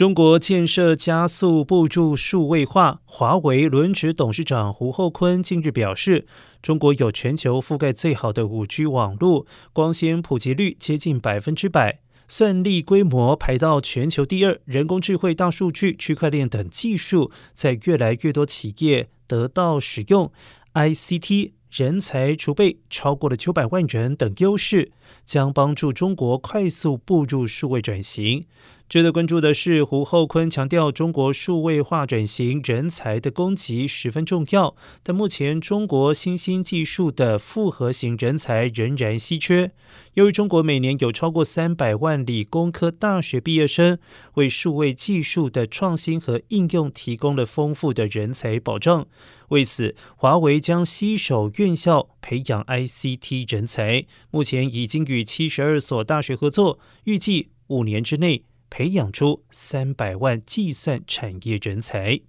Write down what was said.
中国建设加速步入数位化，华为轮值董事长胡厚昆近日表示，中国有全球覆盖最好的五 G 网络，光纤普及率接近百分之百，算力规模排到全球第二，人工智慧、大数据、区块链等技术在越来越多企业得到使用，ICT。人才储备超过了九百万人等优势，将帮助中国快速步入数位转型。值得关注的是，胡厚昆强调，中国数位化转型人才的供给十分重要，但目前中国新兴技术的复合型人才仍然稀缺。由于中国每年有超过三百万理工科大学毕业生，为数位技术的创新和应用提供了丰富的人才保障。为此，华为将携手院校培养 ICT 人才，目前已经与七十二所大学合作，预计五年之内。培养出三百万计算产业人才。